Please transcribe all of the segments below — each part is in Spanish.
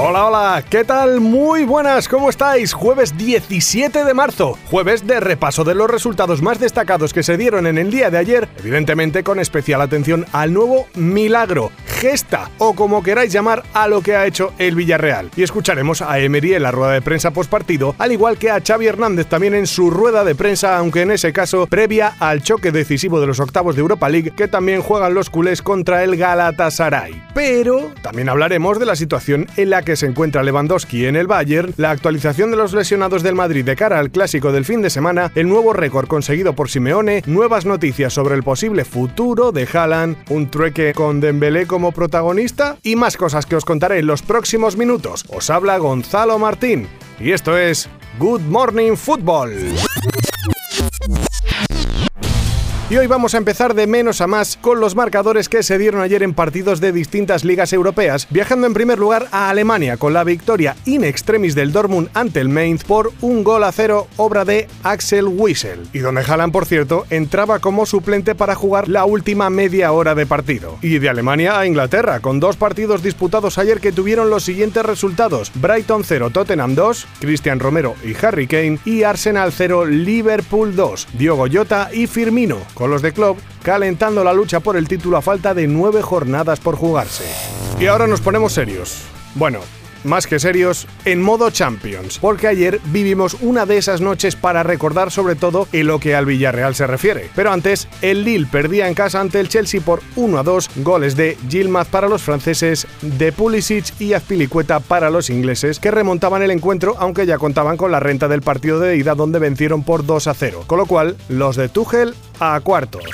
Hola, hola, ¿qué tal? Muy buenas, ¿cómo estáis? Jueves 17 de marzo, jueves de repaso de los resultados más destacados que se dieron en el día de ayer, evidentemente con especial atención al nuevo milagro, gesta o como queráis llamar a lo que ha hecho el Villarreal. Y escucharemos a Emery en la rueda de prensa postpartido, al igual que a Xavi Hernández también en su rueda de prensa, aunque en ese caso previa al choque decisivo de los octavos de Europa League que también juegan los culés contra el Galatasaray. Pero también hablaremos de la situación en la que se encuentra Lewandowski en el Bayern, la actualización de los lesionados del Madrid de cara al clásico del fin de semana, el nuevo récord conseguido por Simeone, nuevas noticias sobre el posible futuro de Haaland, un trueque con Dembélé como protagonista y más cosas que os contaré en los próximos minutos. Os habla Gonzalo Martín y esto es Good Morning Football. Y hoy vamos a empezar de menos a más con los marcadores que se dieron ayer en partidos de distintas ligas europeas, viajando en primer lugar a Alemania con la victoria in extremis del Dortmund ante el Mainz por un gol a cero, obra de Axel Wissel, y donde Haaland, por cierto, entraba como suplente para jugar la última media hora de partido. Y de Alemania a Inglaterra, con dos partidos disputados ayer que tuvieron los siguientes resultados: Brighton 0, Tottenham 2, Cristian Romero y Harry Kane, y Arsenal 0, Liverpool 2, Diogo Jota y Firmino con los de club calentando la lucha por el título a falta de nueve jornadas por jugarse. Y ahora nos ponemos serios. Bueno, más que serios, en modo Champions, porque ayer vivimos una de esas noches para recordar sobre todo en lo que al Villarreal se refiere. Pero antes, el Lille perdía en casa ante el Chelsea por 1 a 2, goles de Gilmaz para los franceses, de Pulisic y Azpilicueta para los ingleses, que remontaban el encuentro aunque ya contaban con la renta del partido de ida donde vencieron por 2 a 0. Con lo cual, los de Tuchel a cuartos.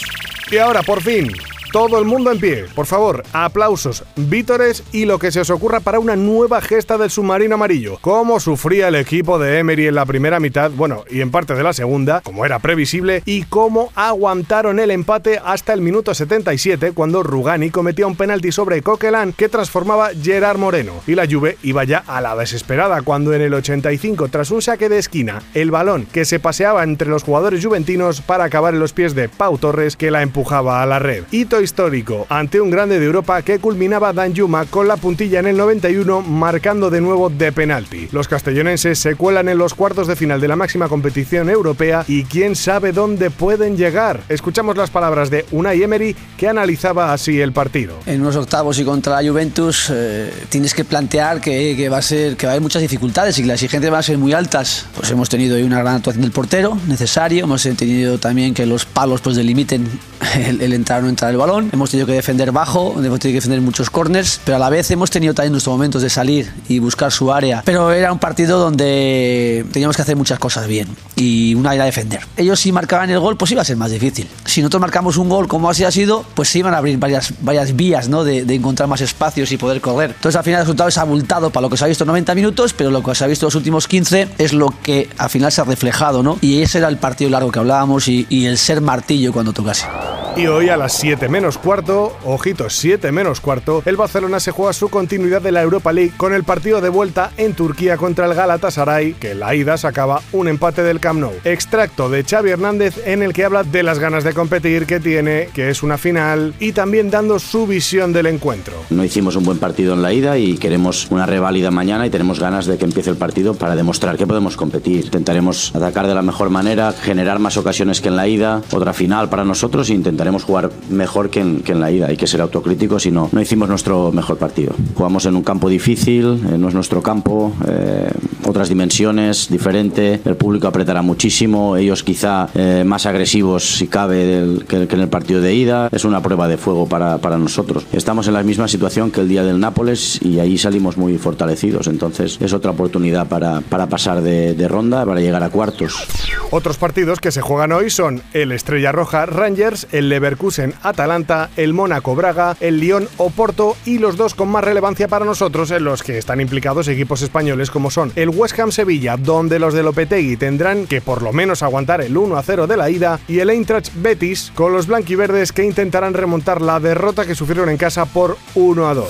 Y ahora, por fin, todo el mundo en pie. Por favor, aplausos, vítores y lo que se os ocurra para una nueva gesta del submarino amarillo. Cómo sufría el equipo de Emery en la primera mitad, bueno, y en parte de la segunda, como era previsible, y cómo aguantaron el empate hasta el minuto 77 cuando Rugani cometía un penalti sobre Coquelin que transformaba Gerard Moreno. Y la Juve iba ya a la desesperada cuando en el 85, tras un saque de esquina, el balón que se paseaba entre los jugadores juventinos para acabar en los pies de Pau Torres que la empujaba a la red. Histórico ante un grande de Europa que culminaba Dan Yuma con la puntilla en el 91 marcando de nuevo de penalti. Los castellonenses se cuelan en los cuartos de final de la máxima competición europea y quién sabe dónde pueden llegar. Escuchamos las palabras de Unai Emery que analizaba así el partido. En unos octavos y contra la Juventus eh, tienes que plantear que, que, va a ser que va a haber muchas dificultades y que las exigentes van a ser muy altas. Pues hemos tenido hoy una gran actuación del portero, necesario. Hemos tenido también que los palos pues delimiten el, el entrar o no entrar el balón hemos tenido que defender bajo, hemos tenido que defender muchos corners, pero a la vez hemos tenido también nuestros momentos de salir y buscar su área. Pero era un partido donde teníamos que hacer muchas cosas bien y una era defender. Ellos si marcaban el gol, pues iba a ser más difícil. Si nosotros marcamos un gol como así ha sido, pues se iban a abrir varias, varias vías ¿no? de, de encontrar más espacios y poder correr. Entonces al final el resultado es abultado para lo que se ha visto 90 minutos, pero lo que se ha visto los últimos 15 es lo que al final se ha reflejado, ¿no? Y ese era el partido largo que hablábamos y, y el ser martillo cuando tocase. Y hoy a las 7 menos cuarto, ojito, 7 menos cuarto, el Barcelona se juega su continuidad de la Europa League con el partido de vuelta en Turquía contra el Galatasaray, que la ida sacaba un empate del Camp Nou. Extracto de Xavi Hernández en el que habla de las ganas de competir que tiene, que es una final, y también dando su visión del encuentro. No hicimos un buen partido en la ida y queremos una reválida mañana y tenemos ganas de que empiece el partido para demostrar que podemos competir. Intentaremos atacar de la mejor manera, generar más ocasiones que en la ida, otra final para nosotros e intentaremos jugar mejor que en, que en la ida. Hay que ser autocríticos si no, no hicimos nuestro mejor partido. Jugamos en un campo difícil, eh, no es nuestro campo, eh, otras dimensiones, diferente. El público apretará muchísimo, ellos quizá eh, más agresivos si cabe del, que, que, en el partido de ida. Es una prueba de fuego para, para nosotros. Estamos en la misma situación que el día del Nápoles y ahí salimos muy fortalecidos. Entonces es otra oportunidad para, para pasar de, de ronda, para llegar a cuartos. Otros partidos que se juegan hoy son el Estrella Roja Rangers, el Leverkusen Atalanta, el Mónaco Braga, el Lyon Oporto y los dos con más relevancia para nosotros en los que están implicados equipos españoles como son el West Ham Sevilla, donde los de Lopetegui tendrán que por lo menos aguantar el 1 a 0 de la ida, y el Eintracht Betis con los blanquiverdes que intentarán remontar la derrota que sufrieron en casa por 1 a 2.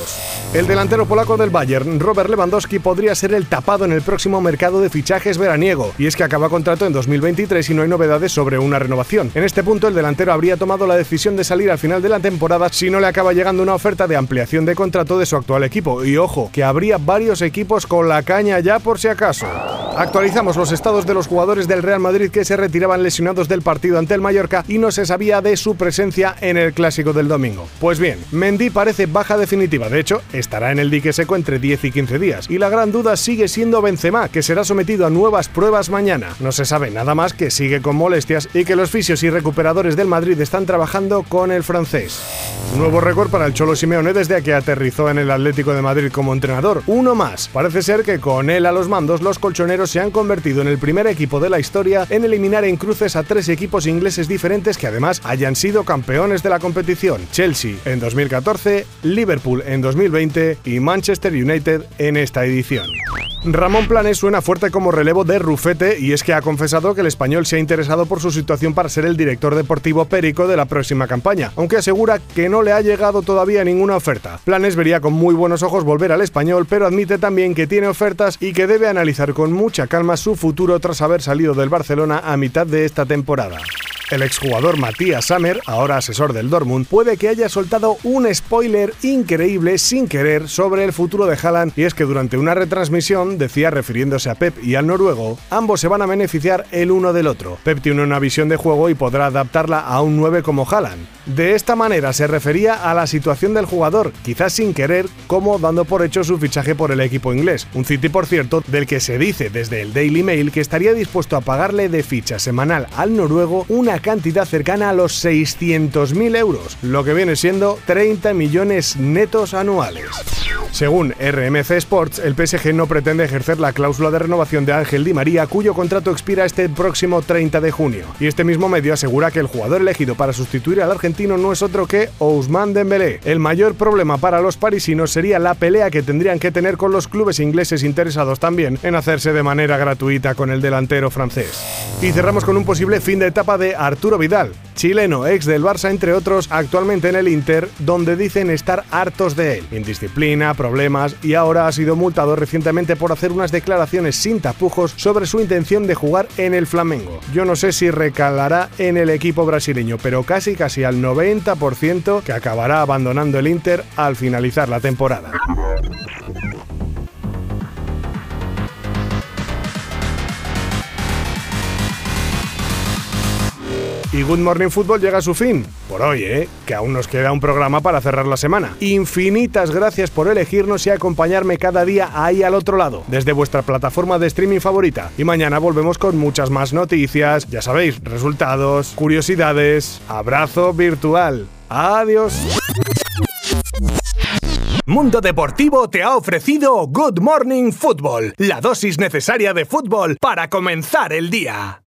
El delantero polaco del Bayern, Robert Lewandowski, podría ser el tapado en el próximo mercado de fichajes veraniego, y es que acaba contrato en 2023 y no hay novedades sobre una renovación. En este punto, el delantero habría tomado la decisión de salir al final de la temporada si no le acaba llegando una oferta de ampliación de contrato de su actual equipo. Y ojo, que habría varios equipos con la caña ya por si acaso. Actualizamos los estados de los jugadores del Real Madrid que se retiraban lesionados del partido ante el Mallorca y no se sabía de su presencia en el clásico del domingo. Pues bien, Mendy parece baja definitiva, de hecho, estará en el dique seco entre 10 y 15 días. Y la gran duda sigue siendo Benzema, que será sometido a nuevas pruebas mañana. No se sabe nada más que sigue con molestias y que los fisios y recuperadores del Madrid están trabajando con el francés. Nuevo récord para el Cholo Simeone desde que aterrizó en el Atlético de Madrid como entrenador. Uno más. Parece ser que con él a los mandos los colchoneros se han convertido en el primer equipo de la historia en eliminar en cruces a tres equipos ingleses diferentes que además hayan sido campeones de la competición. Chelsea en 2014, Liverpool en 2020 y Manchester United en esta edición. Ramón Planes suena fuerte como relevo de Rufete y es que ha confesado que el español se ha interesado por su situación para ser el director deportivo Perico de la próxima campaña, aunque asegura que no le ha llegado todavía ninguna oferta. Planes vería con muy buenos ojos volver al español, pero admite también que tiene ofertas y que debe analizar con mucha calma su futuro tras haber salido del Barcelona a mitad de esta temporada. El exjugador Matías Sammer, ahora asesor del Dortmund, puede que haya soltado un spoiler increíble sin querer sobre el futuro de Haaland y es que durante una retransmisión decía refiriéndose a Pep y al noruego, ambos se van a beneficiar el uno del otro. Pep tiene una visión de juego y podrá adaptarla a un 9 como Haaland. De esta manera se refería a la situación del jugador, quizás sin querer, como dando por hecho su fichaje por el equipo inglés. Un City, por cierto, del que se dice desde el Daily Mail que estaría dispuesto a pagarle de ficha semanal al noruego una cantidad cercana a los 600.000 euros, lo que viene siendo 30 millones netos anuales. Según RMC Sports, el PSG no pretende ejercer la cláusula de renovación de Ángel Di María, cuyo contrato expira este próximo 30 de junio. Y este mismo medio asegura que el jugador elegido para sustituir al argentino no es otro que Ousmane Dembélé. El mayor problema para los parisinos sería la pelea que tendrían que tener con los clubes ingleses interesados también en hacerse de manera gratuita con el delantero francés. Y cerramos con un posible fin de etapa de Arturo Vidal, chileno, ex del Barça entre otros, actualmente en el Inter, donde dicen estar hartos de él. Indisciplina, problemas y ahora ha sido multado recientemente por hacer unas declaraciones sin tapujos sobre su intención de jugar en el Flamengo. Yo no sé si recalará en el equipo brasileño, pero casi casi al 90% que acabará abandonando el Inter al finalizar la temporada. Y Good Morning Football llega a su fin. Por hoy, ¿eh? Que aún nos queda un programa para cerrar la semana. Infinitas gracias por elegirnos y acompañarme cada día ahí al otro lado, desde vuestra plataforma de streaming favorita. Y mañana volvemos con muchas más noticias, ya sabéis, resultados, curiosidades, abrazo virtual. Adiós. Mundo Deportivo te ha ofrecido Good Morning Football, la dosis necesaria de fútbol para comenzar el día.